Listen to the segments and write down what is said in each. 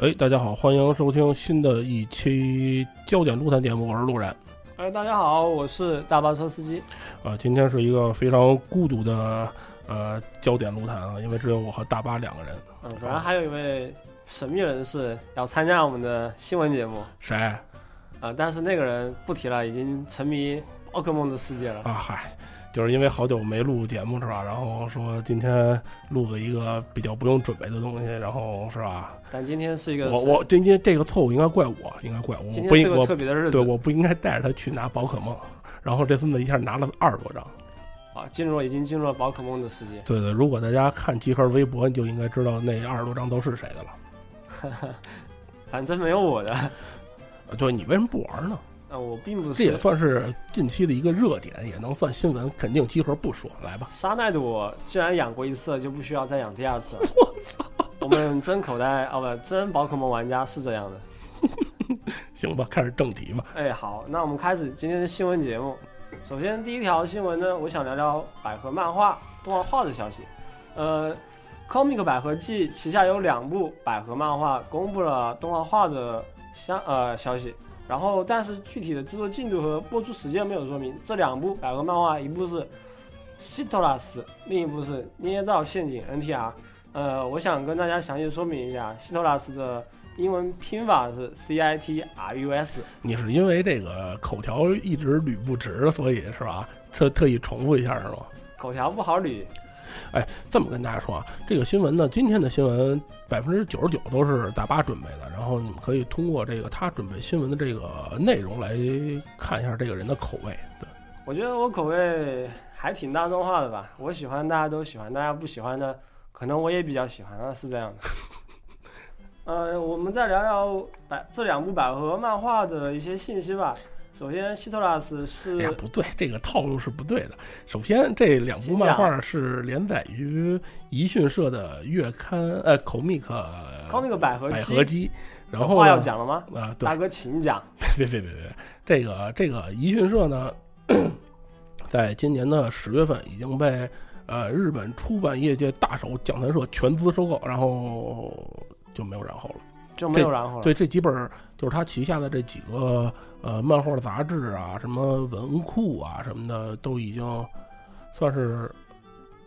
哎，大家好，欢迎收听新的一期焦点路谈节目，我是路人。哎，大家好，我是大巴车司机。啊，今天是一个非常孤独的呃焦点路谈啊，因为只有我和大巴两个人。嗯，然后还有一位神秘人士要参加我们的新闻节目。谁？啊，但是那个人不提了，已经沉迷奥克梦的世界了。啊，嗨。就是因为好久没录节目是吧？然后说今天录了一个比较不用准备的东西，然后是吧？但今天是一个我我今天这个错误应该怪我，应该怪我。今天是个特别的日子，对，我不应该带着他去拿宝可梦，然后这孙子一下拿了二十多张。啊，进入已经进入了宝可梦的世界。对对，如果大家看集合微博，你就应该知道那二十多张都是谁的了。反正没有我的。对，你为什么不玩呢？啊，我并不是，这也算是近期的一个热点，也能算新闻。肯定集合不说，来吧。沙奈的我既然养过一次，就不需要再养第二次了。我们真口袋哦不，真宝可梦玩家是这样的。行吧，开始正题吧。哎，好，那我们开始今天的新闻节目。首先第一条新闻呢，我想聊聊百合漫画动画化的消息。呃，Comic 百合季旗下有两部百合漫画公布了动画化的相呃消息。然后，但是具体的制作进度和播出时间没有说明。这两部百合漫画，一部是《希特拉斯》，另一部是《捏造陷阱》NTR。呃，我想跟大家详细说明一下，《希特拉斯》的英文拼法是 C I T R U S。你是因为这个口条一直捋不直，所以是吧？特特意重复一下是吗？口条不好捋。哎，这么跟大家说啊，这个新闻呢，今天的新闻百分之九十九都是大巴准备的，然后你们可以通过这个他准备新闻的这个内容来看一下这个人的口味。对，我觉得我口味还挺大众化的吧，我喜欢大家都喜欢，大家不喜欢的可能我也比较喜欢啊，是这样的。呃，我们再聊聊百这两部百合漫画的一些信息吧。首先，希特拉斯是哎呀，不对，这个套路是不对的。首先，这两部漫画是连载于宜讯社的月刊，呃，comic comic 百合百合姬。然后话要讲了吗？啊，大哥，请讲。别别别别，这个这个宜讯社呢，在今年的十月份已经被呃日本出版业界大手讲谈社全资收购，然后就没有然后了。就没有然后了。对，这几本就是他旗下的这几个呃漫画杂志啊，什么文库啊什么的，都已经算是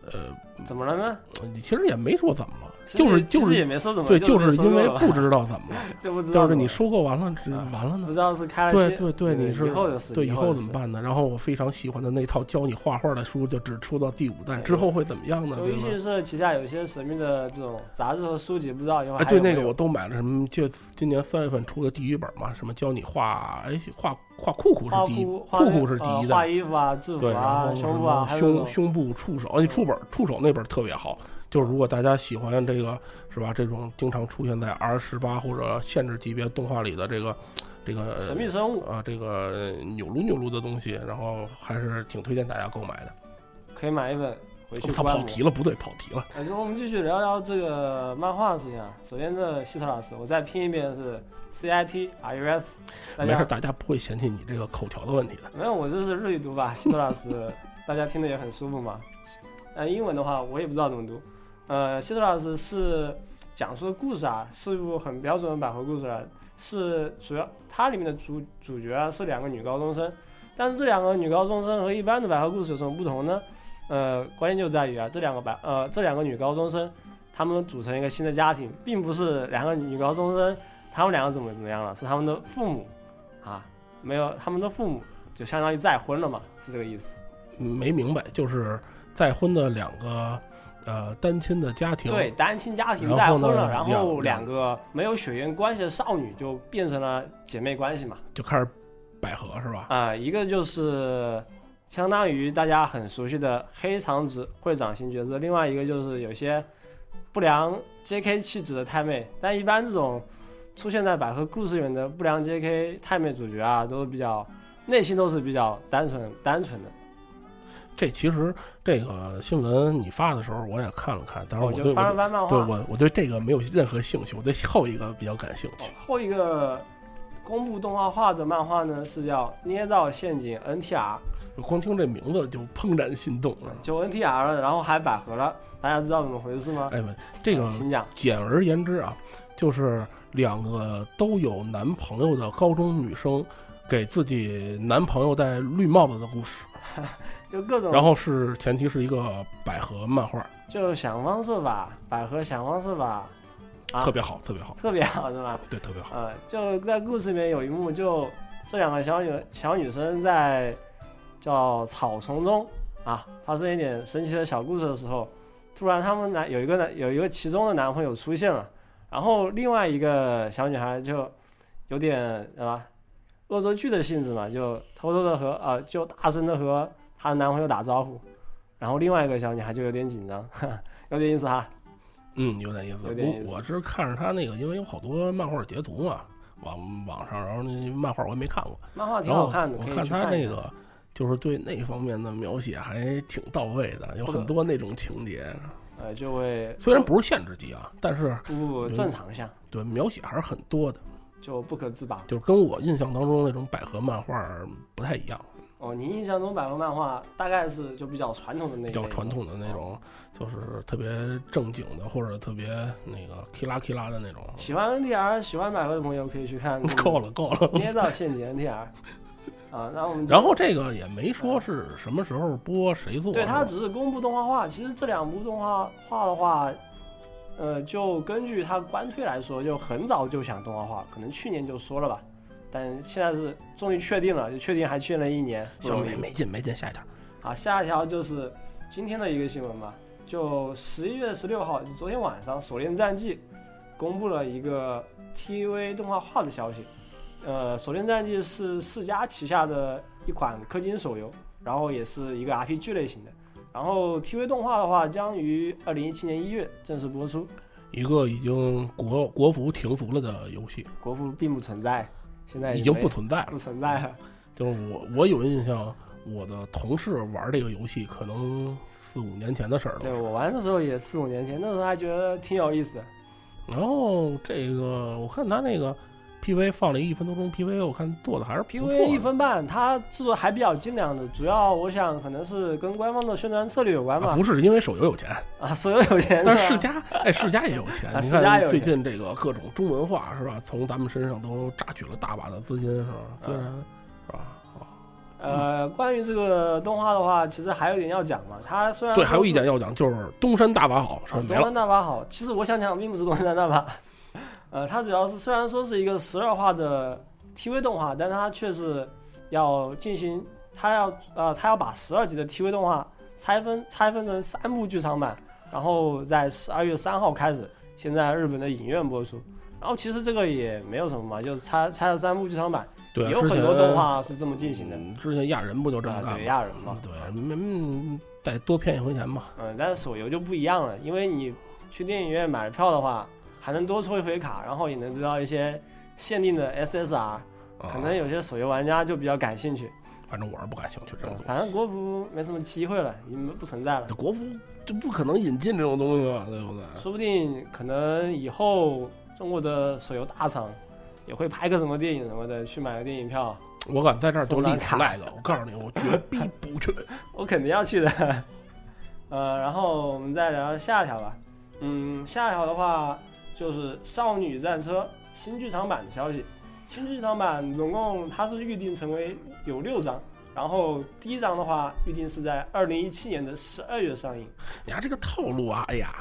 呃怎么了呢？你其实也没说怎么了。就是就是也没说怎么，对，就是因为不知道怎么了，就是你收购完了，完了呢？不知道是开了对对对，你是以后的事，对以后怎么办呢？然后我非常喜欢的那套教你画画的书，就只出到第五弹，之后会怎么样呢？微信社旗下有一些神秘的这种杂志和书籍，不知道以后哎，对那个我都买了，什么就今年三月份出的第一本嘛，什么教你画，哎画画酷酷是第一，酷酷是第一的，画衣服啊，制服啊，胸部啊，胸胸部触手，哎触本触手那本特别好。就是如果大家喜欢这个是吧？这种经常出现在 R 十八或者限制级别动画里的这个这个神秘生物啊，这个扭撸扭撸的东西，然后还是挺推荐大家购买的。可以买一本回去。他跑题了，不对，跑题了。哎，我们继续聊聊这个漫画的事情啊。首先，这希特拉斯，我再拼一遍是 C I T R U S。没事，大家不会嫌弃你这个口条的问题的。没有，我这是日语读吧，希特拉斯，大家听的也很舒服嘛。呃，英文的话，我也不知道怎么读。呃，希特老师是讲述的故事啊，是一部很标准的百合故事了。是主要它里面的主主角啊是两个女高中生，但是这两个女高中生和一般的百合故事有什么不同呢？呃，关键就在于啊，这两个百呃这两个女高中生他们组成一个新的家庭，并不是两个女高中生，他们两个怎么怎么样了，是他们的父母啊，没有他们的父母就相当于再婚了嘛，是这个意思。没明白，就是再婚的两个呃单亲的家庭，对，单亲家庭再婚了，然后两两个没有血缘关系的少女就变成了姐妹关系嘛。就开始百合是吧？啊、一个就是相当于大家很熟悉的黑长直会长型角色，另外一个就是有些不良 J.K. 气质的太妹，但一般这种出现在百合故事里面的不良 J.K. 太妹主角啊，都是比较内心都是比较单纯单纯的。这其实这个新闻你发的时候我也看了看，当然我对我对我我对这个没有任何兴趣，我对后一个比较感兴趣。后一个公布动画化的漫画呢是叫《捏造陷阱 NTR》，光听这名字就怦然心动了。就 NTR 了，然后还百合了，大家知道怎么回事吗？哎，不这个。简而言之啊，就是两个都有男朋友的高中女生给自己男朋友戴绿帽子的故事。就各种，然后是前提是一个百合漫画，就想方设法，百合想方设法，啊特别好，特别好，特别好是吧？对，特别好。呃，就在故事里面有一幕，就这两个小女小女生在叫草丛中啊发生一点神奇的小故事的时候，突然他们男有一个男有一个其中的男朋友出现了，然后另外一个小女孩就有点对吧恶作剧的性质嘛，就偷偷的和呃就大声的和她的男朋友打招呼，然后另外一个小女孩就有点紧张，有点意思哈。嗯，有点意思。我我是看着她那个，因为有好多漫画截图嘛，网网上，然后那漫画我也没看过，漫画挺好看的，我看可以去看一下他那个就是对那方面的描写还挺到位的，有很多那种情节，呃就会虽然不是限制级啊，但是不不不正常项，对描写还是很多的，就不可自拔。就是跟我印象当中那种百合漫画不太一样，哦，你印象中百合漫画大概是就比较传统的那种比较传统的那种，就是特别正经的或者特别那个 K 拉 K 拉的那种。喜欢 NTR、喜欢百合的朋友可以去看 够了够了，捏造陷阱 NTR 啊。那我们然后这个也没说是什么时候播，谁做。对，它只是公布动画化。其实这两部动画化的话，呃，就根据它官推来说，就很早就想动画化，可能去年就说了吧。但现在是终于确定了，就确定还确定了一年，不行没没劲没劲，下一条。好，下一条就是今天的一个新闻吧，就十一月十六号，就昨天晚上，《锁链战记》公布了一个 TV 动画化的消息。呃，《锁链战记》是世嘉旗下的一款氪金手游，然后也是一个 RPG 类型的。然后 TV 动画的话，将于二零一七年一月正式播出。一个已经国国服停服了的游戏，国服并不存在，现在已经不存在了不。存在了。就是我我有印象，我的同事玩这个游戏，可能四五年前的事儿了。对我玩的时候也四五年前，那时候还觉得挺有意思的。然后这个我看他那个 PV 放了一分多钟 PV，我看做的还是 PV 一。分半，它制作还比较精良的，主要我想可能是跟官方的宣传策略有关吧。啊不是因为手游有钱，啊，手游有钱，但是世嘉，哎，世嘉也有钱。啊你看最近这个各种中文化是吧？从咱们身上都榨取了大把的资金是吧？虽然是吧？啊呃，关于这个动画的话，其实还有一点要讲嘛。它虽然对，还有一点要讲，就是东山大法好东山。大法好，其实我想讲并不是东山大法，呃，它主要是虽然说是一个十二话的 TV 动画，但是它却是要进行，它要呃，它要把十二集的 TV 动画拆分拆分成三部剧场版，然后在十二月三号开始，现在日本的影院播出。然后其实这个也没有什么嘛，就是拆拆了三部剧场版，对，有很多动画是这么进行的。嗯之前亚人不就这么啊，干吗？对亚人嘛，对，嗯，再多骗一回钱嘛。嗯，但是手游就不一样了，因为你去电影院买了票的话，还能多抽一回卡，然后也能得到一些限定的 SSR，啊可能有些手游玩家就比较感兴趣。反正我是不感兴趣这种东西。嗯反正国服没什么机会了，已经不存在了，国服就不可能引进这种东西嘛，对不对？说不定可能以后中国的手游大厂也会拍个什么电影什么的，去买个电影票，我敢在这儿都立 flag，我告诉你，我绝逼不去。我肯定要去的。呃，然后我们再聊聊下一条吧。嗯，下一条的话就是《少女战车》新剧场版的消息。新剧场版总共它是预定成为有六章，然后第一章的话预定是在二零一七年的十二月上映。你看这个套路啊，哎呀，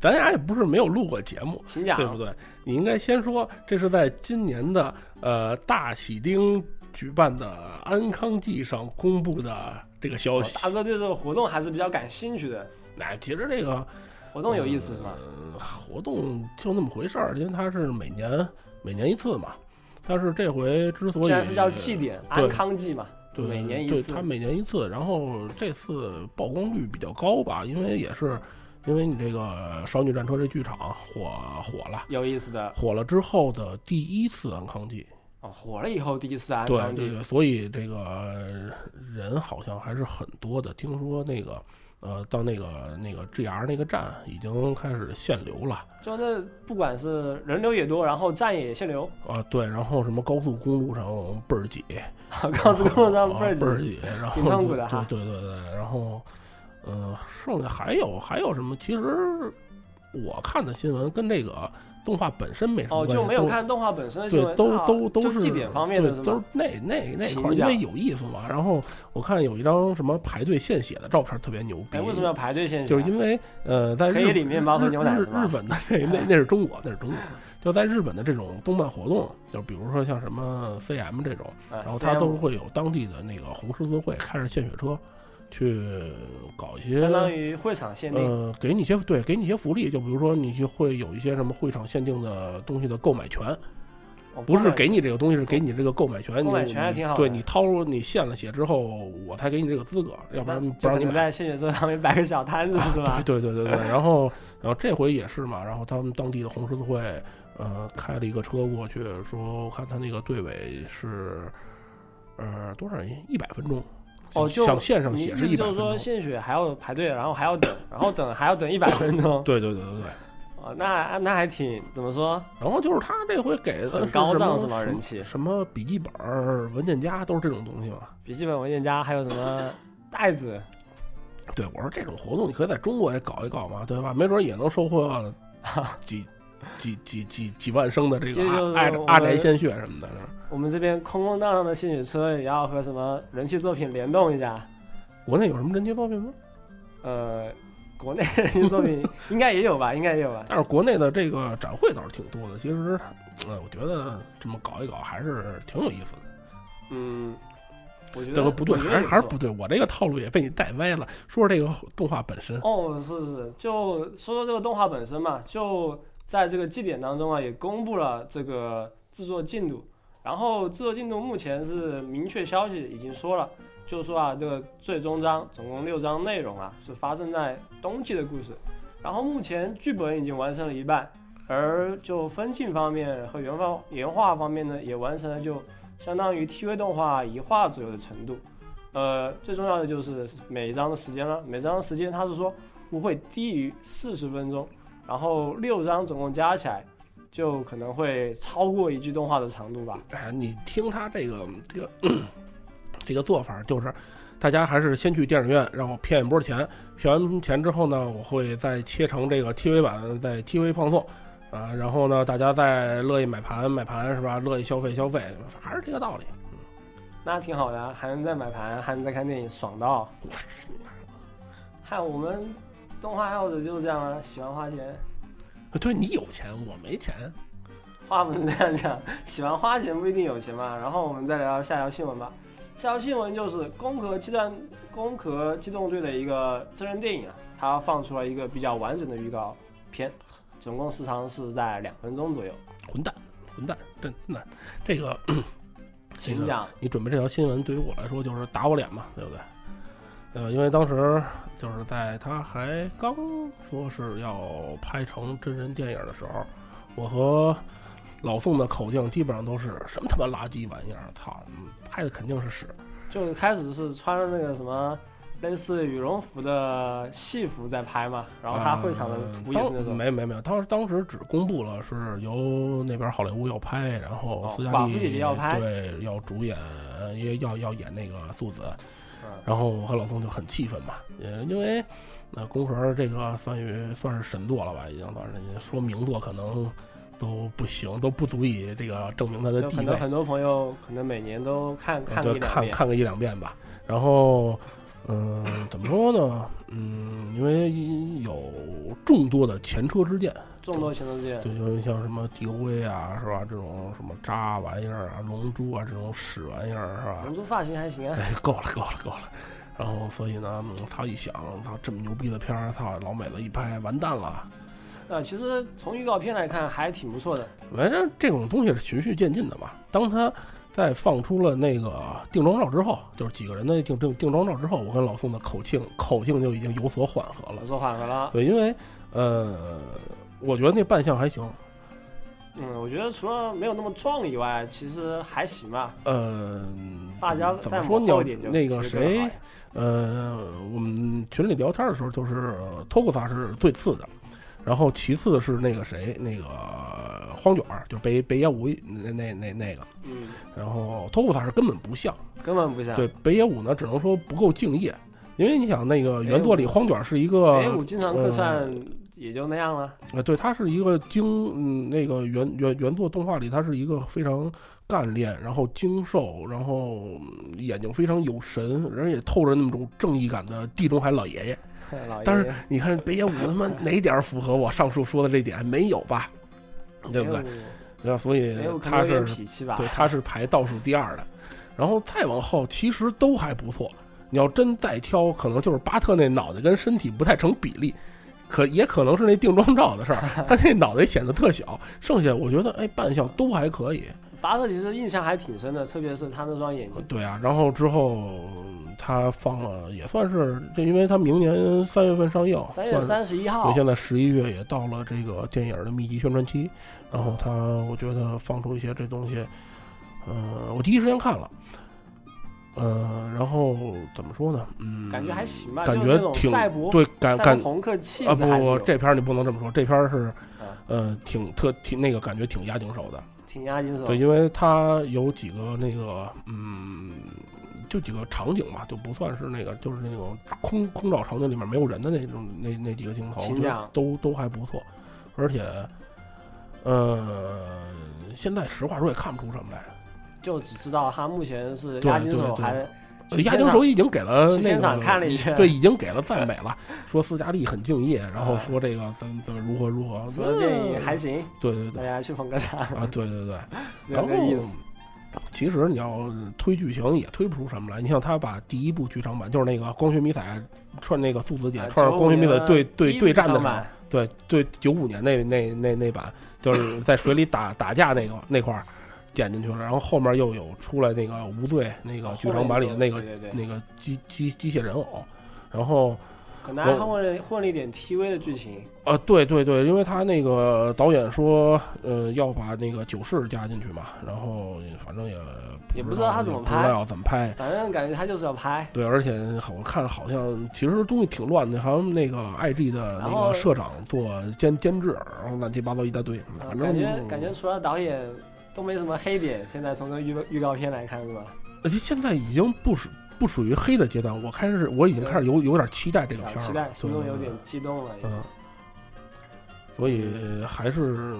咱俩也不是没有录过节目，请讲，对不对？你应该先说，这是在今年的呃大喜丁举办的安康季上公布的这个消息。大哥对这个活动还是比较感兴趣的，哎，其实这个活动有意思是吗？呃活动就那么回事儿，因为它是每年每年一次嘛。但是这回之所以是叫祭典，安康祭嘛，对，每年一次对它。每年一次，然后这次曝光率比较高吧，因为也是因为你这个少女战车这剧场火火了，有意思的火了之后的第一次安康祭，哦，火了以后第一次安对康祭，这个，所以这个人好像还是很多的。听说那个呃，到那个那个 GR 那个站已经开始限流了就那不管是人流也多，然后站也限流，啊，对，然后什么高速公路上倍儿挤，高速公路上啊倍儿倍儿挤，挤，然后挺痛苦的哈对对对对，然后，呃，剩下还有还有什么？其实我看的新闻跟这个动画本身没什么哦，关系，就没有看动画本身的新对，都啊都都是祭典方面的都是那那那块儿，因为有意思嘛。然后我看有一张什么排队献血的照片，特别牛逼。哎，为什么要排队献血？就是因为呃，在日可以领面包和牛奶日日本的那那那是中国，那是中国。就在日本的这种动漫活动，就比如说像什么 CM 这种，啊然后它都会有当地的那个红十字会开着献血车，去搞一些相当于会场限定，呃，给你一些对，给你一些福利，就比如说你去会有一些什么会场限定的东西的购买权，哦不是给你这个东西，是给你这个购买权。购买你权还挺好对你掏出你献了血之后，我才给你这个资格，要不然不让你买。就可能在献血车上面摆个小摊子是吧？对对对对，然后然后这回也是嘛，然后他们当地的红十字会，呃，开了一个车过去，说我看他那个队尾是，呃，多少人？一百分钟。哦，就想线上你写是一意思就是说。献血还要排队，然后还要等，然后等还要等一百分钟。对对对对对。哦，那那还挺怎么说？然后就是他这回给的高涨是吗什么人气什么笔记本、文件夹都是这种东西嘛。笔记本文件夹还有什么袋子？对，我说这种活动你可以在中国也搞一搞嘛，对吧？没准也能收获 几几几几几万升的这个这就是阿我们阿宅鲜血什么的。我们这边空空荡荡的献血车也要和什么人气作品联动一下。国内有什么人气作品吗？呃，国内人气作品应该也有吧，应该也有吧。但是国内的这个展会倒是挺多的。其实，呃，我觉得这么搞一搞还是挺有意思的。嗯，我觉得这个不对，还是还是不对。我这个套路也被你带歪了。说说这个动画本身，哦，是是是，就说说这个动画本身嘛，就在这个祭典当中啊，也公布了这个制作进度。然后制作进度目前是明确消息已经说了，就是说啊，这个最终章总共六章内容啊，是发生在冬季的故事。然后目前剧本已经完成了一半，而就分镜方面和原方原画方面呢，也完成了就相当于 TV 动画一画左右的程度。呃，最重要的就是每一章的时间了，每章的时间它是说不会低于四十分钟，然后六张总共加起来就可能会超过一句动画的长度吧。哎，你听他这个这个 这个做法，就是大家还是先去电影院，让我骗一波钱，骗完钱之后呢，我会再切成这个 TV 版，在 TV 放送。啊，然后呢，大家再乐意买盘买盘是吧？乐意消费消费，还是这个道理。那挺好的啊，还能再买盘，还能再看电影，爽到！看我们动画爱好者就是这样啊，喜欢花钱。对你有钱，我没钱。话不能这样讲，喜欢花钱不一定有钱嘛。然后我们再聊下条新闻吧。下条新闻就是《攻壳机战攻壳机动队》的一个真人电影啊，它放出了一个比较完整的预告片，总共时长是在两分钟左右。混蛋，混蛋，真真的，这个 这个请讲。你准备这条新闻对于我来说就是打我脸嘛，对不对？呃，因为当时就是在他还刚说是要拍成真人电影的时候，我和老宋的口径基本上都是什么他妈垃圾玩意儿，操，嗯拍的肯定是屎。就开始是穿着那个什么类似羽绒服的戏服在拍嘛，然后他会场的图也是那种。没没没有，当时当时只公布了是由那边好莱坞要拍，然后哦斯嘉丽、寡妇姐姐要拍对，要主演，也要要演那个素子，嗯然后我和老宋就很气愤嘛，呃，因为那宫壳这个算于算是神作了吧，已经算是说名作可能都不行，都不足以这个证明它的地位。很多朋友可能每年都看看个。看看个一两遍吧。然后，嗯，怎么说呢？嗯，因为有众多的前车之鉴，众多前车之鉴，对，就是像什么地龟啊，是吧？这种什么渣玩意儿啊，龙珠啊，这种屎玩意儿，是吧？龙珠发型还行啊。哎，够了，够了，够了。然后，所以呢，他一想，操这么牛逼的片儿，操老美子一拍，完蛋了。呃，其实从预告片来看还挺不错的。反正这种东西是循序渐进的嘛。当他在放出了那个定妆照之后，就是几个人的定定定妆照之后，我跟老宋的口径口径就已经有所缓和了。有所缓和了。对，因为呃，我觉得那扮相还行。嗯，我觉得除了没有那么壮以外，其实还行吧。呃，大家怎么说？你要那个谁？呃，我们群里聊天的时候，就是托库萨是最次的。然后其次是那个谁，那个荒卷儿，就是北北野武那那那那个，嗯，然后托库萨是根本不像，根本不像。对北野武呢，只能说不够敬业，因为你想那个原作里荒卷是一个北野武经常客串，也就那样了。呃，对，他是一个精，嗯，那个原原原作动画里他是一个非常干练，然后精瘦，然后眼睛非常有神，人也透着那种正义感的地中海 老爷爷。但是你看北野武他妈哪点符合我上述说的这点？没有吧？对不对？对吧？所以他是对他是排倒数第二的，然后再往后其实都还不错。你要真再挑，可能就是巴特那脑袋跟身体不太成比例，可也可能是那定妆照的事儿，他那脑袋显得特小。剩下我觉得哎，扮相都还可以。巴特其实印象还挺深的，特别是他那双眼睛。对啊，然后之后。他放了也算是，这因为他明年三月份上映，三月三十一号，对，现在十一月也到了这个电影的密集宣传期，然后他我觉得放出一些这东西，呃，我第一时间看了，呃，然后怎么说呢？嗯，感觉还行吧，感觉挺对，感感朋克气啊，不不，这片你不能这么说，这片是，呃，挺特挺那个感觉挺压惊手的，挺压紧手，对，因为它有几个那个嗯。就几个场景吧，就不算是那个，就是那种空空照场景里面没有人的那种那那几个镜头，都都还不错，而且，呃，现在实话说也看不出什么来，就只知道他目前是押金手，还亚丁手已经给了那个看了一圈，对，已经给了赞美了，说斯嘉丽很敬业，然后说这个怎怎么如何如何，说电影还行，对对对，大家去捧个场。啊，对对对，这个 意思。其实你要推剧情也推不出什么来。你像他把第一部剧场版，就是那个光学迷彩穿那个素子姐穿着光学迷彩对对对战的时候，对对九五年那那那那版，就是在水里打 打架那个那块儿剪进去了。然后后面又有出来那个无罪那个剧场版里的那个那个机机机械人偶，然后。可能还混了混了一点 TV 的剧情。呃，对对对，因为他那个导演说，呃，要把那个九世加进去嘛，然后反正也也不知道他怎么拍，不知道要怎么拍，反正感觉他就是要拍。对，而且我看好像其实东西挺乱的，好像那个 IG 的那个社长做监监制，然后乱七八糟一大堆，反正感觉感觉除了导演都没什么黑点。现在从这预预告片来看，是吧？而且现在已经不属。不属于黑的阶段，我开始我已经开始有有点期待这个片儿，期待心中有点激动了。嗯，所以还是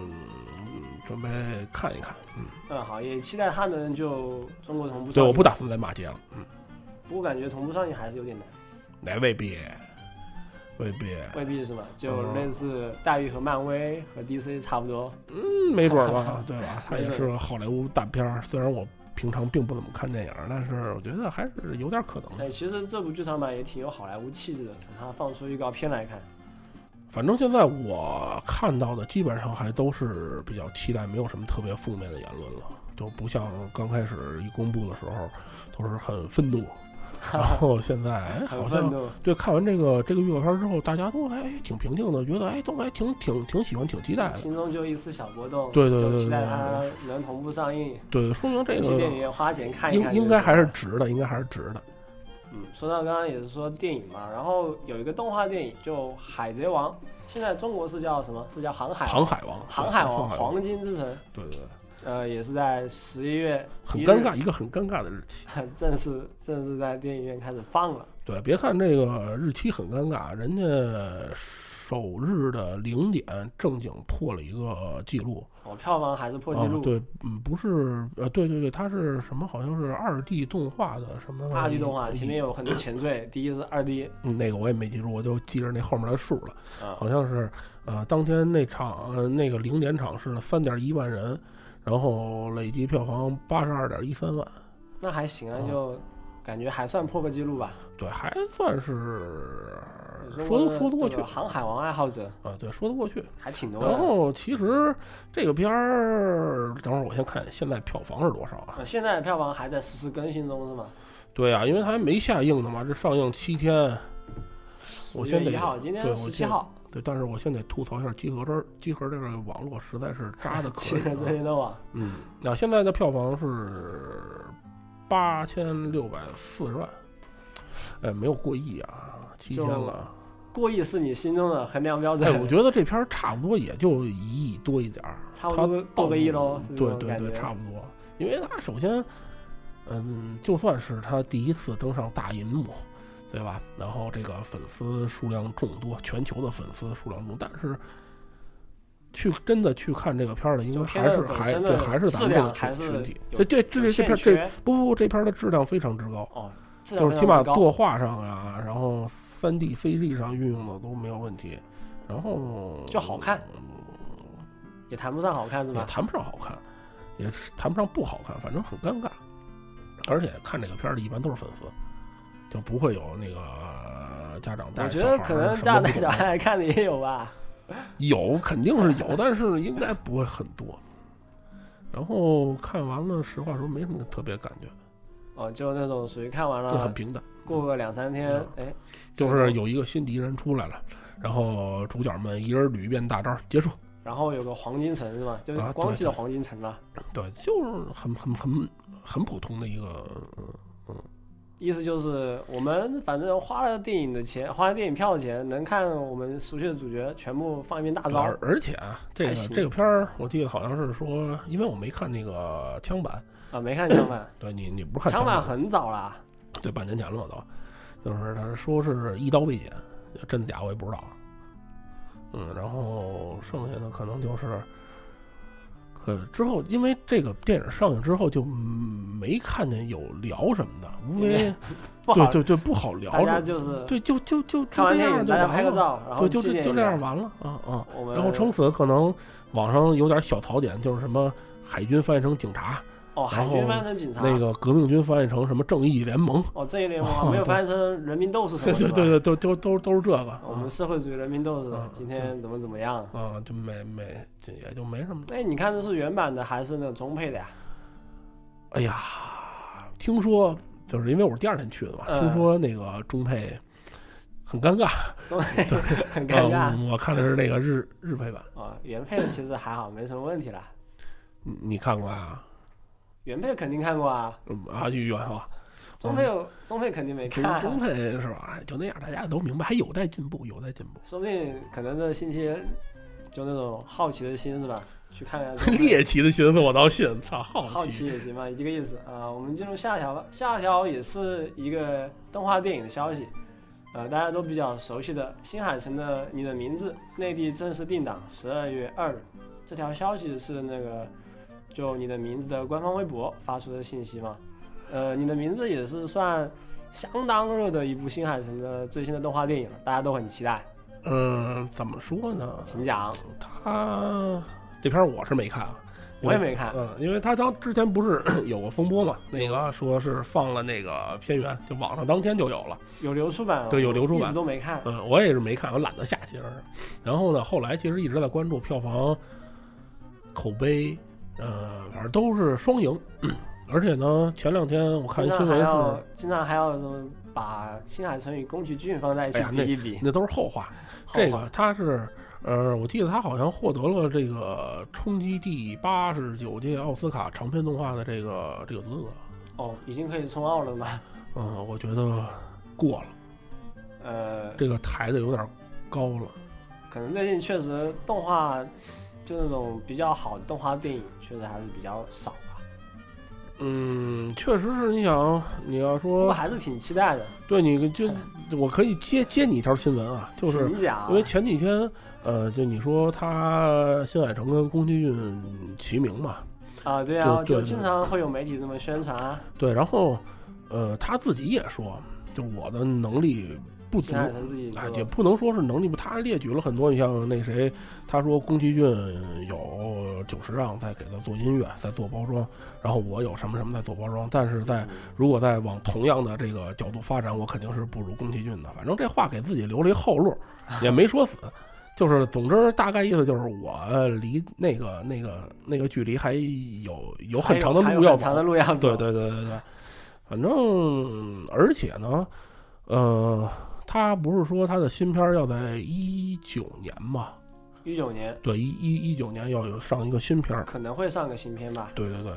准备看一看。嗯嗯，好，也期待他能就中国同步。对，我不打算再骂街了。嗯，不过感觉同步上映还是有点难。那未必，未必，未必是吗？就类似大鱼和漫威和 DC 差不多。嗯，没准吧，对吧？它也是好莱坞大片儿，虽然我。平常并不怎么看电影，但是我觉得还是有点可能。哎，其实这部剧场版也挺有好莱坞气质的，从它放出预告片来看。反正现在我看到的基本上还都是比较期待，没有什么特别负面的言论了，就不像刚开始一公布的时候都是很愤怒。然后现在好像对看完这个这个预告片之后，大家都还挺平静的，觉得哎都还挺挺挺喜欢，挺期待的，心中就一丝小波动。对对对期待它能同步上映。对，说明这个电影院花钱看一看，应应该还是值的，应该还是值的。嗯，说到刚刚也是说电影嘛，然后有一个动画电影就《海贼王》，现在中国是叫什么？是叫《航海航海王》？航海王，黄金之城。对对对。呃，也是在十一月，很尴尬，一个很尴尬的日期，正式正式在电影院开始放了。对，别看这个日期很尴尬，人家首日的零点正经破了一个记录，哦，票房还是破记录。啊。对，嗯，不是，呃，对对对，它是什么？好像是二 D 动画的什么？二 D 动画前面有很多前缀，第一是二 D，嗯那个我也没记住，我就记着那后面的数了。啊，好像是呃，当天那场、呃、那个零点场是三点一万人，然后累计票房八十二点一三万，那还行啊，哦就感觉还算破个记录吧。对，还算是说得国的说得过去航海王爱好者啊，对，说得过去。还挺多。然后其实这个片儿，等会儿我先看现在票房是多少啊？呃现在票房还在实时更新中是吗？对啊，因为它还没下映呢嘛，这上映七天。我10先得月一号，今对天十七号，对，但是我先得吐槽一下集合这儿，集合这个网络实在是渣的可以、现在这啊。些的网，嗯，那现在的票房是八千六百四十万，哎，没有过亿啊，七千就了。过亿是你心中的衡量标准。哎，我觉得这片儿差不多也就一亿多一点儿，差不多它过个亿喽。对对对，差不多。因为它首先，嗯，就算是他第一次登上大银幕，对吧？然后这个粉丝数量众多，全球的粉丝数量众，但是去真的去看这个片儿的，应该还是还对还是咱们这个群体。有对对，这这片这不不不，这片儿的质量非常之高，哦，质就是起码作画上啊，然后三 D、CG 上运用的都没有问题，然后就好看也谈不上好看是吧？也谈不上好看，也谈不上不好看，反正很尴尬。而且看这个片儿的一般都是粉丝，就不会有那个家长带小孩儿觉得可能什家长带小孩来看的也有吧。有肯定是有，但是应该不会很多。然后看完了，实话说没什么特别感觉，哦，就那种属于看完了，就很平淡。过个两三天，哎，就是有一个新敌人出来了，然后主角们一人捋一遍大招，结束。然后有个黄金城是吧？就是光记得黄金城了。对，就是很很很很普通的一个，嗯意思就是我们反正花了电影的钱，花了电影票的钱，能看我们熟悉的主角全部放一遍大招而。而且啊，这个这个片儿，我记得好像是说，因为我没看那个枪版，啊，没看枪版，对你你不是看枪版版很早了。对半年前了都，就是他说是一刀未剪，真的假我也不知道。嗯，然后剩下的可能就是，可之后因为这个电影上映之后就嗯没看见有聊什么的，无非，对对对不好聊大家，就是对就就就就这样就完了，对就就就这样。完了啊啊。然后撑死可能网上有点小槽点，就是什么海军翻译成警察，哦，海军翻译成警察，那个革命军翻译成什么正义联盟，哦，正义联盟没有翻译成人民斗士什对么的。对对对，都都都都是这个。我们社会主义人民斗士嗯今天怎么怎么样？啊，就没没这也就没什么。哎，你看的是原版的还是那种中配的呀？哎呀，听说就是因为我是第二天去的嘛，嗯听说那个中配很尴尬，中配 很尴尬啊我看的是那个日日配版，啊。原配其实还好，没什么问题了。你你看过啊？原配肯定看过啊，嗯啊，原话。中配有中配肯定没看，中中配是吧？就那样，大家都明白，还有待进步，有待进步。说不定可能这星期就那种好奇的心是吧？去看看 猎奇的心思我倒信，操，好好奇也行吧，一个意思啊、我们进入下一条吧。下一条也是一个动画电影的消息，呃，大家都比较熟悉的新海诚的《你的名字》内地正式定档十二月二日。这条消息是那个就《你的名字》的官方微博发出的信息嘛？呃，《你的名字》也是算相当热的一部新海诚的最新的动画电影了，大家都很期待。嗯，怎么说呢？请讲，他这片儿我是没看啊，我也没看。嗯，因为他当之前不是 有过风波嘛，那个说是放了那个片源，就网上当天就有了。有流出版哦，对有流出版一直都没看。嗯，我也是没看，我懒得下，其实是。然后呢，后来其实一直在关注票房、口碑，呃，反正都是双赢。而且呢，前两天我看新闻是，经常还要什么把新海诚与宫崎骏放在一起比一比。那都是后话。后话这个他是，呃，我记得他好像获得了这个冲击第八十九届奥斯卡长篇动画的这个这个资格。哦，已经可以冲奥了吗？嗯，我觉得过了，呃，这个抬的有点高了。可能最近确实动画就那种比较好的动画电影，确实还是比较少吧。嗯，确实是，你想，你要说我说还是挺期待的。对你就我可以接接你一条新闻啊，就是请讲因为前几天，呃，就你说他新海诚跟宫崎骏齐名嘛，啊，对啊，就对经常会有媒体这么宣传啊。对，然后，呃，他自己也说，就我的能力不足新，海诚自己啊，也不能说是能力不，他列举了很多，你像那谁，他说宫崎骏有九十让在给他做音乐，在做包装，然后我有什么什么在做包装，但是在如果再往同样的这个角度发展，我肯定是不如宫崎骏的。反正这话给自己留了一后路，也没说死。就是，总之大概意思就是，我离那个那个那个距离还有有很长的路要走长的。路要走。对对对对对，反正而且呢，呃，他不是说他的新片儿要在一九年吗？一九年对，一一一九年要有上一个新片儿。可能会上个新片吧，对对对，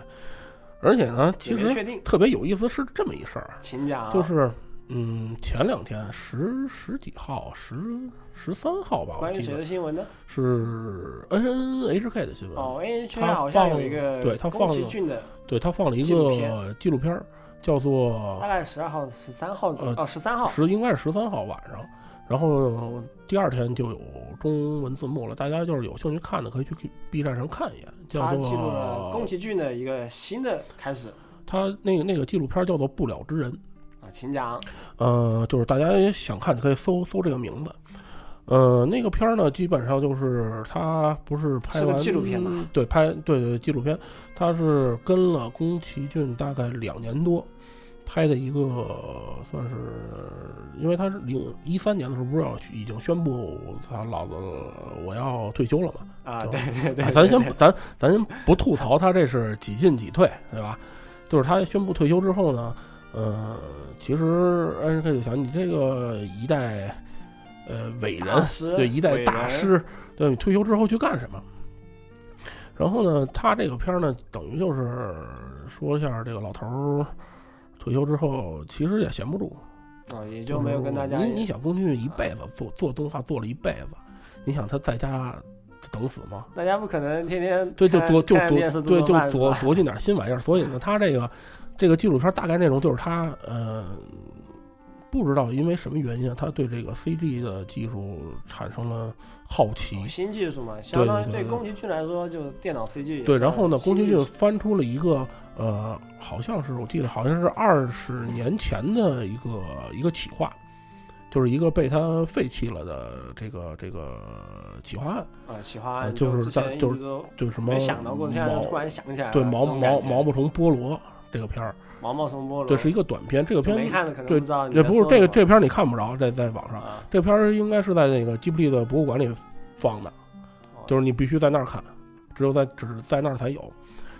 而且呢，其实。特别有意思是这么一事儿，请讲啊。就是嗯，前两天十十几号，十十三号吧，我关于谁的新闻呢？是 N N H K 的新闻。哦，N H K 好像有一个对他放了崎骏的，对他放了一个纪录片儿，叫做大概十二号、十三号左右呃哦，十三号。十应该是十三号晚上，然后第二天就有中文字幕了。大家就是有兴趣看的，可以去 B 站上看一眼，叫他记录了宫崎骏的一个新的开始他那个那个纪录片叫做《不了之人》，啊，请讲。呃，就是大家也想看，可以搜搜这个名字。呃，那个片儿呢，基本上就是他不是拍完纪录片嘛？对，拍对对纪录片，他是跟了宫崎骏大概两年多，拍的一个算是，因为他是零一三年的时候不是要已经宣布他老子我要退休了嘛？啊，对对对，哎咱先不咱咱先不吐槽他这是几进几退，对吧？就是他宣布退休之后呢，呃，其实 N K 就想你这个一代呃伟人对一代大师，对你退休之后去干什么？然后呢，他这个片儿呢，等于就是说一下这个老头儿退休之后，其实也闲不住，啊，也就没有跟大家你你想，宫崎骏一辈子做做动画做了一辈子，你想他在家等死吗？大家不可能天天对，就琢就左看电视对就做饭是吧？左左进点新玩意儿，所以呢，他这个这个纪录片大概内容就是他呃，不知道因为什么原因啊，他对这个 CG 的技术产生了好奇。新技术嘛，相当于对宫崎骏来说，就电脑 CG 对，然后呢，宫崎骏翻出了一个呃，好像是我记得好像是二十年前的一个一个企划，就是一个被他废弃了的这个这个企划案，啊，企划呃案就是在就是就是什么没想到过，现在毛突然想起来，对毛毛感觉毛毛虫菠萝这个片儿，毛毛虫菠萝，对，是一个短片，这个片没看的可能对不知道你也不是这个这片儿你看不着，在在网上，啊，这片儿应该是在那个吉卜力的博物馆里放的，哦就是你必须在那儿看，只有在只在那儿才有。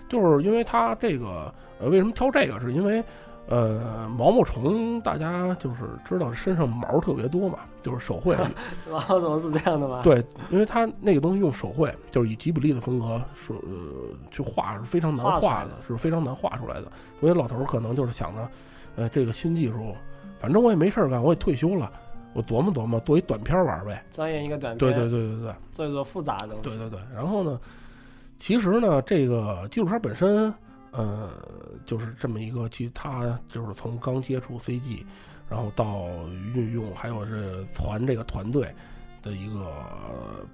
就是因为它这个呃，为什么挑这个？是因为呃，毛毛虫大家就是知道身上毛特别多嘛，就是手绘。毛毛虫是这样的吗？，对，因为它那个东西用手绘，就是以吉卜力的风格说呃去画是非常难画的是非常难画出来的。所以老头儿可能就是想着，呃，这个新技术，反正我也没事儿干，我也退休了，我琢磨琢磨，做一短片玩儿呗。钻研一个短对片，对对对对。做一做复杂的东西，对对对，然后呢，其实呢，这个纪录片本身，呃，就是这么一个，其实他就是从刚接触 CG，然后到运用，还有是团这个团队的一个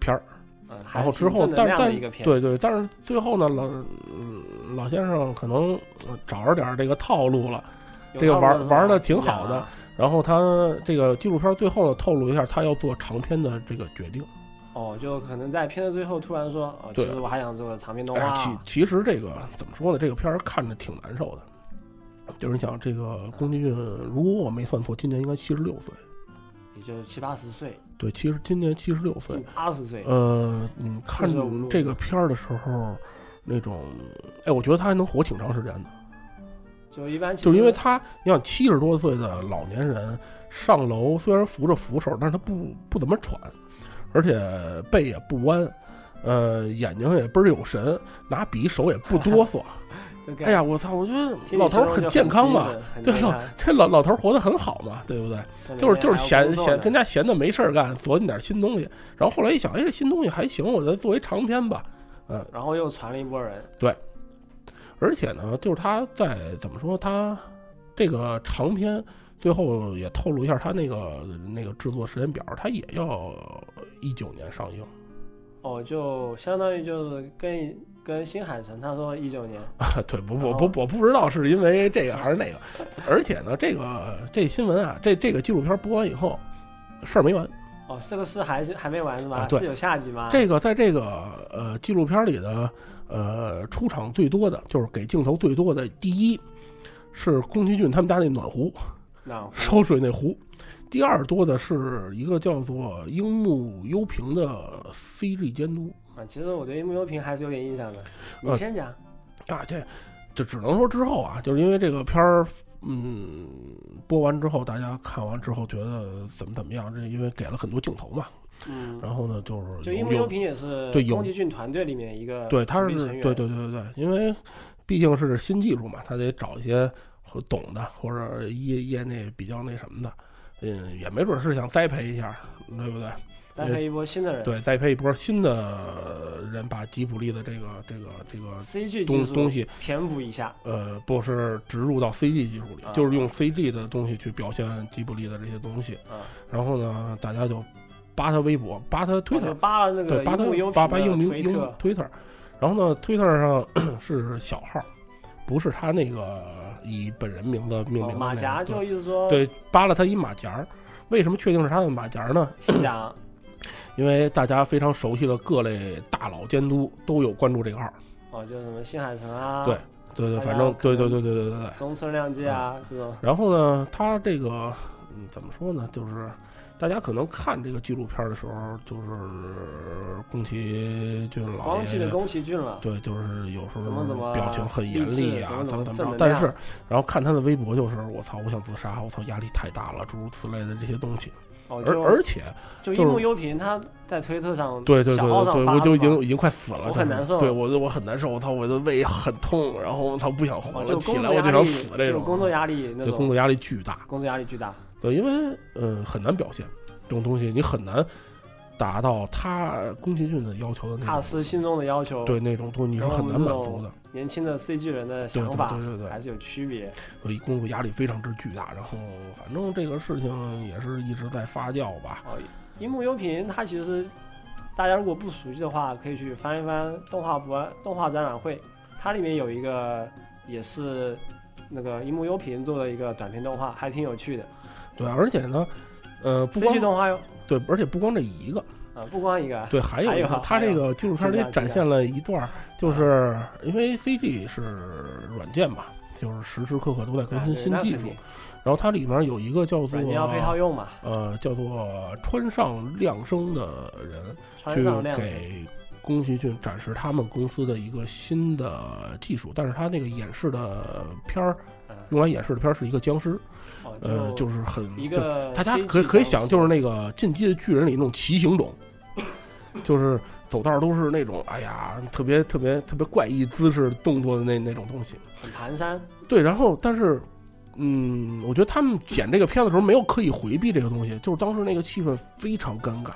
片儿。嗯，然后之后，但但对对，但是最后呢，老嗯老先生可能呃找着点儿这个套路了，这个玩玩的挺好的啊然后他这个纪录片最后呢透露一下，他要做长篇的这个决定。哦，就可能在片的最后突然说，哦，其实我还想做个长篇动哎，画，其其实这个怎么说呢？这个片儿看着挺难受的。就是你想，这个宫崎骏，如果我没算错，今年应该七十六岁。也就七八十岁，对，其实今年七十六岁近。八十岁，呃，你看这个片儿的时候，那种，哎，我觉得他还能活挺长时间的。就一般，就是因为他，你想七十多岁的老年人上楼，虽然扶着扶手，但是他不不怎么喘，而且背也不弯，呃，眼睛也倍儿有神，拿笔手也不哆嗦。哎呀，我操！我觉得老头儿很健康嘛，对老这老老头儿活得很好嘛，对不对？就是就是闲闲跟家闲的没事儿干，琢磨点新东西。然后后来一想，哎，这新东西还行，我再做一长篇吧。嗯然后又传了一波人，对而且呢，就是他在怎么说，他这个长片最后也透露一下他那个那个制作时间表，他也要一九年上映。哦，就相当于就是跟跟新海诚他说一九年，对，不不不，我不知道是因为这个还是那个。而且呢，这个这新闻啊，这这个纪录片播完以后，事儿没完。哦，这个事还是还没完是吧？是有下集吗？这个在这个呃纪录片里的呃出场最多的就是给镜头最多的，第一是宫崎骏他们家那暖壶那 烧水那壶，第二多的是一个叫做樱木优平的 CG 监督啊，其实我对樱木优平还是有点印象的。你呃先讲，啊，这就只能说之后啊，就是因为这个片儿。嗯，播完之后，大家看完之后觉得怎么怎么样？这因为给了很多镜头嘛，嗯，然后呢，就是就樱木优有平也是对宫崎骏团队里面一个对，他是对对对对对，因为毕竟是新技术嘛，他得找一些懂的或者业业内比较那什么的，嗯，也没准是想栽培一下，对不对？栽培一波新的人。对，栽培一波新的人，把吉卜力的这个这个这个，CG 东东西，填补一下。呃，不是植入到 CG 技术里，啊就是用 CG 的东西去表现吉卜力的这些东西。嗯，然后呢，大家就扒他微博，扒他推特扒了那对，扒他扒扒平樱木樱木的推特，推特，然后呢，推特上 是小号，不是他那个以本人名字命名的哦马甲，就意思说，对，扒了他一马甲儿。为什么确定是他的马甲呢？请讲。因为大家非常熟悉的各类大佬监督都有关注这个号。哦，就是什么新海诚啊，对对对，反正对对对对对对对。中村亮介啊这种。然后呢，他这个嗯，怎么说呢？就是大家可能看这个纪录片的时候，就是宫崎骏老光记得爷。宫崎骏了，对，就是有时候怎么怎么表情很严厉啊，怎么怎么着。但是，然后看他的微博，就是我操，我想自杀，我操，压力太大了，诸如此类的这些东西。哦，而而且，就是就樱木优品他在推特上，对对对对，发我就已经已经快死了，就是我很难受对我我很难受，我操，我的胃很痛，然后我操不想活哦，了，就起来我就想死，这种。就工作压力，对工作压力巨大，工作压力巨大。对，因为呃很难表现这种东西，你很难达到他宫崎骏的要求的那大种，师心中的要求，对那种东西你是很难满足的。年轻的 CG 人的想法对对对还是有区别。所以工作压力非常之巨大，然后反正这个事情也是一直在发酵吧。哦，樱木优品他其实大家如果不熟悉的话，可以去翻一翻动画博动画展览会，它里面有一个也是那个樱木优平做的一个短片动画，还挺有趣的。对，而且呢，呃，不光动画哟，对，而且不光这一个，啊，不光一个，对，还有一个，他这个纪录片里展现了一段，就是因为 CG 是软件嘛，就是时时刻刻都在更新新技术。然后它里面有一个叫做你要配套用嘛，呃，叫做川上亮生的人去给宫崎骏展示他们公司的一个新的技术，但是他那个演示的片儿，嗯用来演示的片儿是一个僵尸，哦，呃，就是很就一个大家可以可以想，就是那个《进击的巨人》里那种骑行种，就是走道都是那种哎呀，特别特别特别怪异姿势动作的那那种东西。很蹒跚，对，然后但是，嗯，我觉得他们剪这个片子的时候没有刻意回避这个东西，就是当时那个气氛非常尴尬。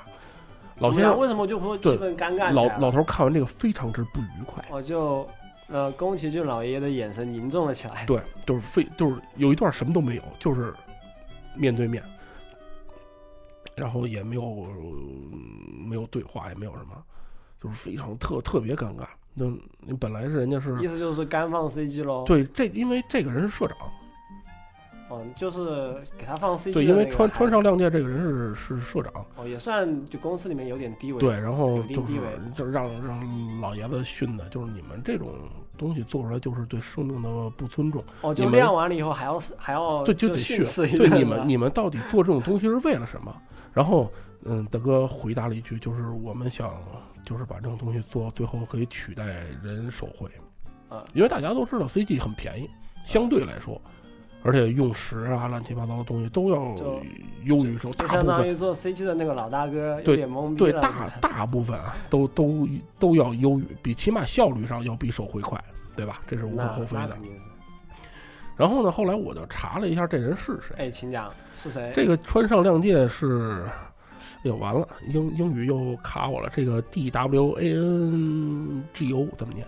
老先生，为什么就会气对氛尴尬起老？老头看完这个非常之不愉快。我就呃，宫崎骏老爷爷的眼神凝重了起来。对，就是非就是有一段什么都没有，就是面对面，然后也没有、嗯没有对话，也没有什么，就是非常特特别尴尬。那你本来是人家是意思就是干放 CG 喽。，对这，因为这个人是社长，嗯，就是给他放 CG 对，因为的那个孩子川川上亮介这个人是是社长，哦，也算就公司里面有点地位。对，，然后就是就让让老爷子训的，就是你们这种东西做出来就是对生命的不尊重，哦，就你们亮完了以后还要还要对，就得训对你们，你们到底做这种东西是为了什么？然后，嗯，大哥回答了一句，就是我们想，就是把这种东西做，最后可以取代人手绘。啊因为大家都知道 CG 很便宜，相对来说，而且用时啊，乱七八糟的东西都要优于手，就大部分相当于做 CG 的那个老大哥有对点懵逼对大大部分啊，都都都要优于，比起码效率上要比手绘快，对吧？这是无可厚非的。然后呢，后来我就查了一下这人是谁。哎，请讲是谁？这个川上亮介是，哎呦完了，英英语又卡我了。这个 D W A N G O 怎么念？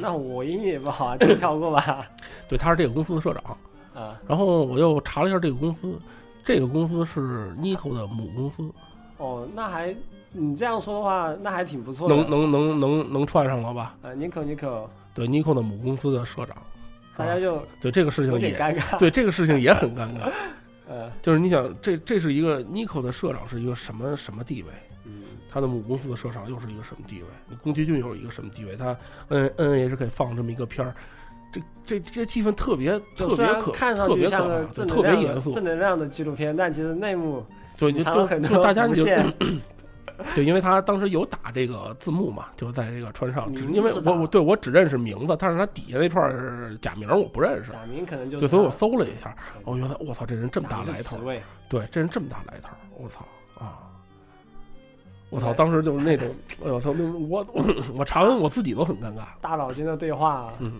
那我英语也不好啊，就跳过吧。对，他是这个公司的社长。啊，然后我又查了一下这个公司，这个公司是 Nico 的母公司，哦，那还你这样说的话，那还挺不错的。能能能能能串上了吧？呃，Nico Nico，对，Nico 的母公司的社长，大家就对这个事情也尴尬。对这个事情也很尴尬。呃，就是你想，这这是一个 Nico 的社长是一个什么什么地位？嗯，他的母公司的社长又是一个什么地位？宫崎骏又是一个什么地位？他 N N H 可以放这么一个片儿，这这这气氛特别特别可看上去特别可怕，像个特别严肃。正能量的纪录片，但其实内幕对，就就藏了很多就大家就伏线。对，因为他当时有打这个字幕嘛，就在这个船上，只因为我我对我只认识名字，但是他底下那串是假名我不认识，假名可能就是对，所以我搜了一下，我觉得我操，这人这么大来头对，这人这么大来头，我操啊！我操！当时就是那种，哎呦我操！那我我我查完我自己都很尴尬，大脑间的对话啊。嗯，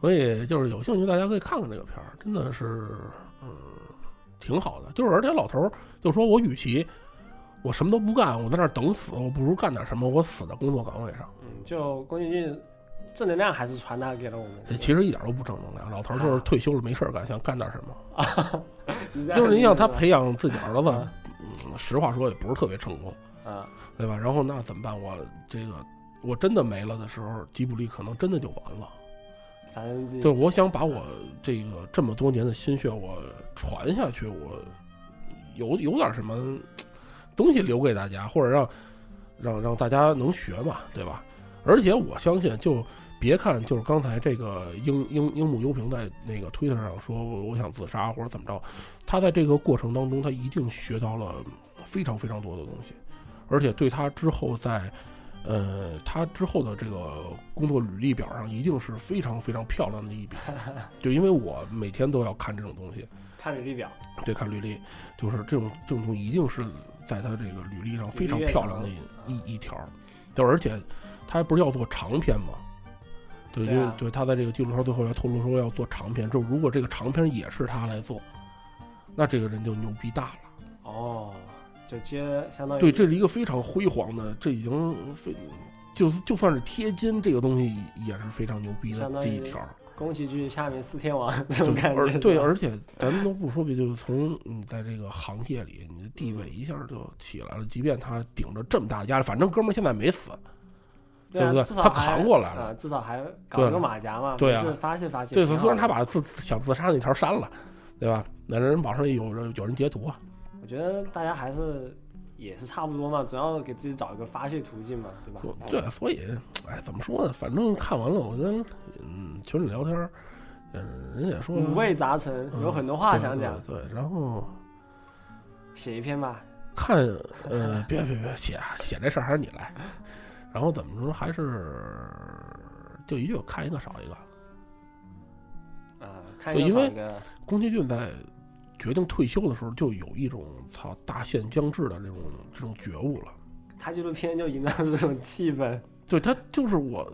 所以就是有兴趣大家可以看看这个片儿，真的是嗯挺好的。就是而且老头儿就说我与其我什么都不干，我在那儿等死，我不如干点什么，我死在工作岗位上。嗯，就宫崎骏正能量还是传达给了我们。这其实一点都不正能量，老头儿就是退休了没事儿干，想干点什么。就是你想他培养自己儿子啊，嗯，实话说也不是特别成功。啊，对吧？然后那怎么办？我这个我真的没了的时候，吉卜力可能真的就完了。反正自己对，我想把我这个这么多年的心血我传下去，我有有点什么东西留给大家，或者让让让大家能学嘛，对吧？而且我相信，就别看就是刚才这个樱樱樱木优平在那个推特上说我想自杀或者怎么着，他在这个过程当中，他一定学到了非常非常多的东西，而且对他之后在呃他之后的这个工作履历表上一定是非常非常漂亮的一笔。就因为我每天都要看这种东西，看履历表，对，看履历，就是这种这种东西一定是在他这个履历上非常漂亮的一一一条，就而且他不是要做长篇吗？对，因为对他在这个纪录片最后要透露说要做长篇，就如果这个长篇也是他来做，那这个人就牛逼大了。哦，就接相当于对，这是一个非常辉煌的，这已经非就就算是贴金这个东西也是非常牛逼的这一条。宫崎骏下面四天王这种对，感。对，而且咱们都不说别，就是从你在这个行业里，你的地位一下就起来了。即便他顶着这么大的压力，反正哥们儿现在没死，对不对他扛过来了啊，至少还搞了个马甲嘛，对啊发泄发泄。对，虽然他把自想自杀那条删了，对吧？那人网上有人有人截图啊，我觉得大家还是也是差不多嘛，总要给自己找一个发泄途径嘛，对吧？所对，所以，哎，怎么说呢？反正看完了，我跟嗯群里聊天儿，嗯，人也说五味杂陈，嗯有很多话想讲，对，对然后写一篇吧。看，呃，别别别写写这事儿还是你来。然后怎么说，还是就一句看一个少一个。啊，看因为一个少一个，宫崎骏在决定退休的时候，就有一种操大限将至的这种这种觉悟了。他纪录片就营造这种气氛。对他就是我，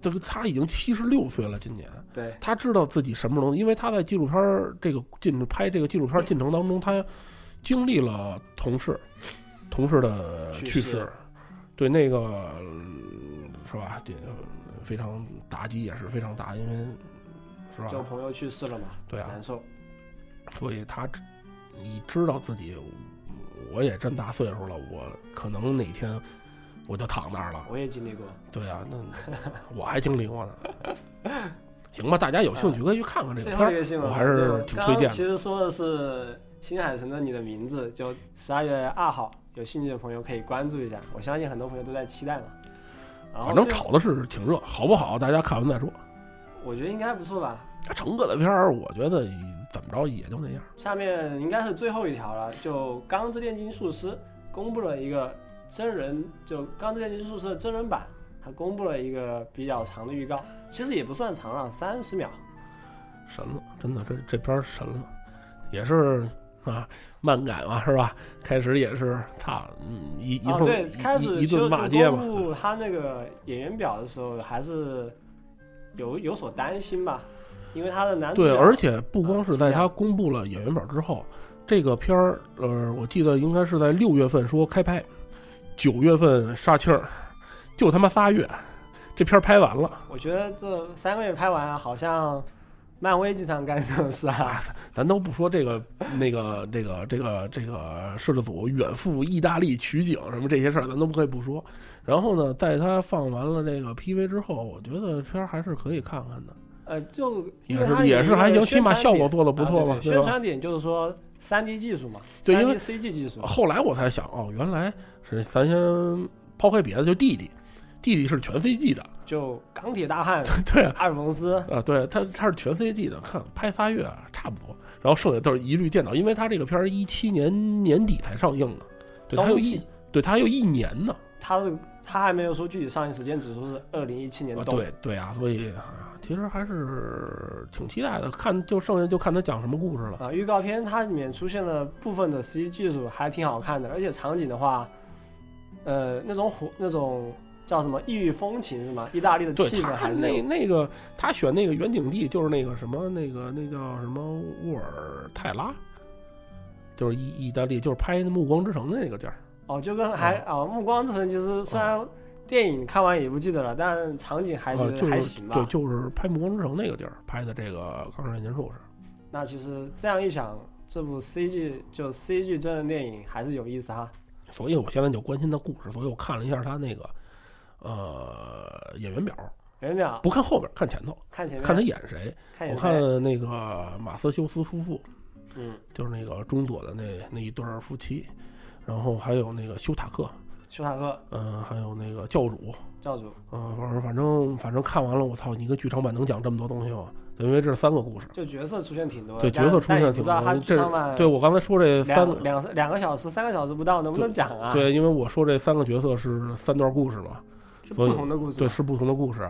这个他已经七十六岁了，今年对，他知道自己什么时候能，因为他在纪录片儿这个进拍这个纪录片儿进程当中，他经历了同事同事的去世，对那个嗯是吧？这非常打击也是非常大，因为是吧？就朋友去世了嘛，对啊，难受。所以他知你知道自己，我也这么大岁数了，我可能哪天我就躺那儿了。我也经历过，对啊，那我还经历过呢。行吧，大家有兴趣可以去看看这个片儿，我还是挺推荐的。其实说的是新海诚的《你的名字》，就十二月二号，有兴趣的朋友可以关注一下。我相信很多朋友都在期待嘛。反正炒的是挺热，好不好？大家看完再说。我觉得应该不错吧。成哥的片儿，我觉得怎么着也就那样。下面应该是最后一条了，就《钢之炼金术师》公布了一个真人，就《钢之炼金术师》的真人版，它公布了一个比较长的预告，其实也不算长了，三十秒。神了，真的，这这片儿神了，也是啊，漫改嘛，是吧？开始也是，他，嗯，一一哦，对，开始一顿骂街嘛。公布他那个演员表的时候，还是有有所担心吧，因为他的男主对，而且不光是在啊他公布了演员表之后，这个片儿，呃，我记得应该是在六月份说开拍，九月份杀青儿，就他妈仨月，这片儿拍完了，我觉得这三个月拍完，好像漫威经常干这种事啊。咱都不说这个那个这个这个这个摄制组远赴意大利取景什么这些事儿，咱都不可以不说。然后呢，在他放完了这个 PV 之后，我觉得片儿还是可以看看的。呃，就也是也是还行，起码效果做的不错嘛，宣传点就是说三 D 技术嘛，对，因为 CG 技术。后来我才想，哦，原来是咱先抛开别的，就弟弟，弟弟是全 CG 的，就钢铁大汉，对，阿尔冯斯啊，对他他是全 CG 的，看拍仨月差不多，然后剩下都是一律电脑，因为他这个片儿一七年年底才上映的，对，他有一，对他还有一年呢，他的他还没有说具体上映时间，只说是二零一七年。对对啊，所以。其实还是挺期待的，看就剩下就看他讲什么故事了啊！预告片它里面出现了部分的 CG 技术，还挺好看的，而且场景的话，呃，那种火那种叫什么异域风情是吗？意大利的气氛还是那那个他选那个远景地就是那个什么那个那叫什么沃尔泰拉，就是意意大利就是拍《暮光之城》的那个地儿哦，就跟还啊《暮光之城》其实虽然。电影看完也不记得了，但场景还觉得还行吧。对，就是拍《暮光之城》那个地儿拍的这个《钢之炼金术士》。那其实这样一想，这部 CG 就 CG 真人电影还是有意思哈。所以我现在就关心他故事，所以我看了一下他那个呃演员表。演员表不看后边，看前头。看前面。看他演谁？我看那个马斯修斯夫妇，嗯，就是那个中佐的那那一对夫妻，然后还有那个休塔克。休塔克，嗯，还有那个教主，教主，嗯，反正反正反正看完了，我操，你一个剧场版能讲这么多东西吗？因为这是三个故事，就角色出现挺多，对角色出现挺多。这对我刚才说这三个两两个小时、三个小时不到，能不能讲啊？对，因为我说这三个角色是三段故事嘛，不同的故事，对，是不同的故事。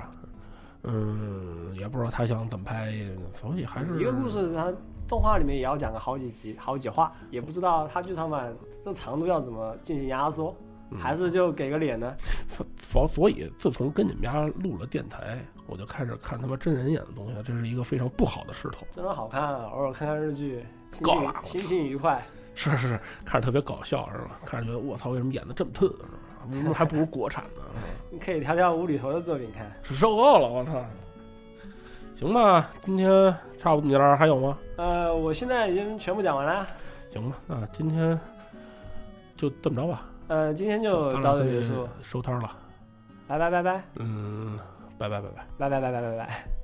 嗯，也不知道他想怎么拍，所以还是一个故事，他动画里面也要讲个好几集、好几话，也不知道他剧场版这长度要怎么进行压缩。还是就给个脸呢？所所以，自从跟你们家录了电台，我就开始看他妈真人演的东西，这是一个非常不好的势头。真人好看，偶尔看看日剧，够了，心情愉快。是是是，看着特别搞笑，是吧？看着觉得我操，为什么演的这么特，是吧？还不如国产呢？你可以挑挑无厘头的作品看。是受够了，我操！行吧，今天差不多，你那儿还有吗？呃，我现在已经全部讲完了。行吧，那今天就这么着吧。呃，今天就到这结束，收摊了，拜拜拜拜，嗯，拜拜拜拜，拜拜拜拜拜拜。